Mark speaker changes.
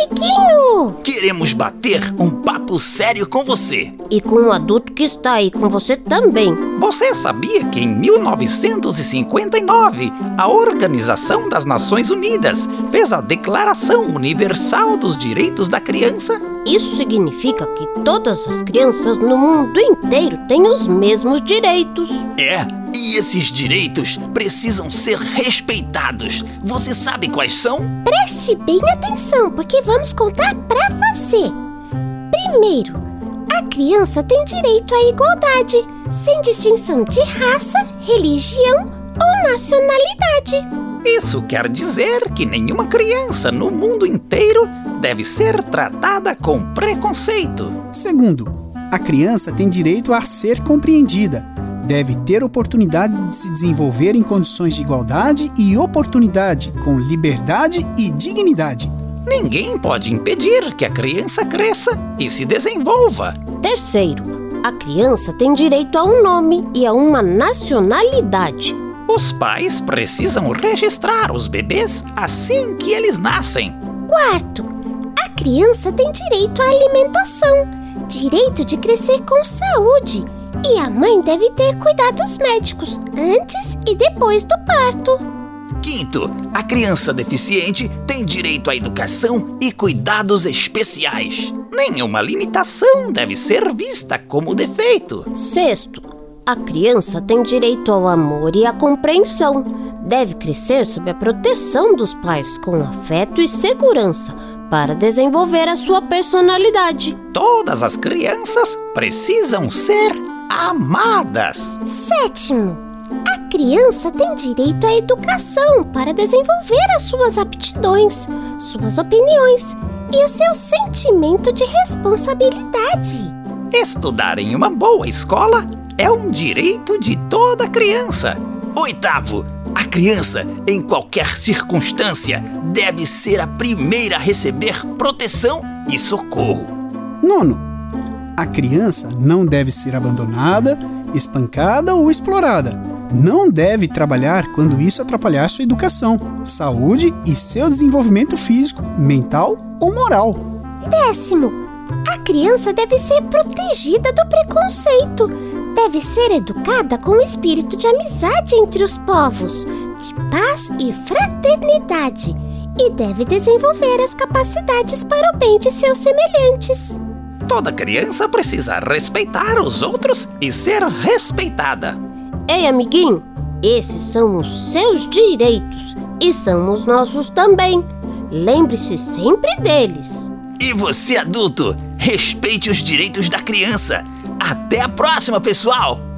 Speaker 1: amiguinho!
Speaker 2: Queremos bater um papo sério com você.
Speaker 1: E com o adulto que está aí com você também.
Speaker 2: Você sabia que em 1959 a Organização das Nações Unidas fez a Declaração Universal dos Direitos da Criança?
Speaker 1: Isso significa que todas as crianças no mundo inteiro têm os mesmos direitos.
Speaker 2: É, e esses direitos precisam ser respeitados. Você sabe quais são?
Speaker 3: Preste bem atenção, porque vamos contar pra você. Primeiro, a criança tem direito à igualdade, sem distinção de raça, religião ou nacionalidade.
Speaker 2: Isso quer dizer que nenhuma criança no mundo inteiro deve ser tratada com preconceito.
Speaker 4: Segundo, a criança tem direito a ser compreendida. Deve ter oportunidade de se desenvolver em condições de igualdade e oportunidade, com liberdade e dignidade.
Speaker 2: Ninguém pode impedir que a criança cresça e se desenvolva.
Speaker 1: Terceiro, a criança tem direito a um nome e a uma nacionalidade.
Speaker 2: Os pais precisam registrar os bebês assim que eles nascem.
Speaker 3: Quarto, criança tem direito à alimentação, direito de crescer com saúde. E a mãe deve ter cuidados médicos antes e depois do parto.
Speaker 2: Quinto, a criança deficiente tem direito à educação e cuidados especiais. Nenhuma limitação deve ser vista como defeito.
Speaker 1: Sexto, a criança tem direito ao amor e à compreensão. Deve crescer sob a proteção dos pais com afeto e segurança para desenvolver a sua personalidade.
Speaker 2: Todas as crianças precisam ser amadas.
Speaker 3: Sétimo, a criança tem direito à educação para desenvolver as suas aptidões, suas opiniões e o seu sentimento de responsabilidade.
Speaker 2: Estudar em uma boa escola é um direito de toda criança. Oitavo, a criança, em qualquer circunstância, deve ser a primeira a receber proteção e socorro.
Speaker 4: Nono, a criança não deve ser abandonada, espancada ou explorada. Não deve trabalhar quando isso atrapalhar sua educação, saúde e seu desenvolvimento físico, mental ou moral.
Speaker 3: Décimo, a criança deve ser protegida do preconceito. Deve ser educada com o espírito de amizade entre os povos, de paz e fraternidade, e deve desenvolver as capacidades para o bem de seus semelhantes.
Speaker 2: Toda criança precisa respeitar os outros e ser respeitada.
Speaker 1: Ei, amiguinho, esses são os seus direitos e são os nossos também. Lembre-se sempre deles.
Speaker 2: E você, adulto, respeite os direitos da criança. Até a próxima, pessoal!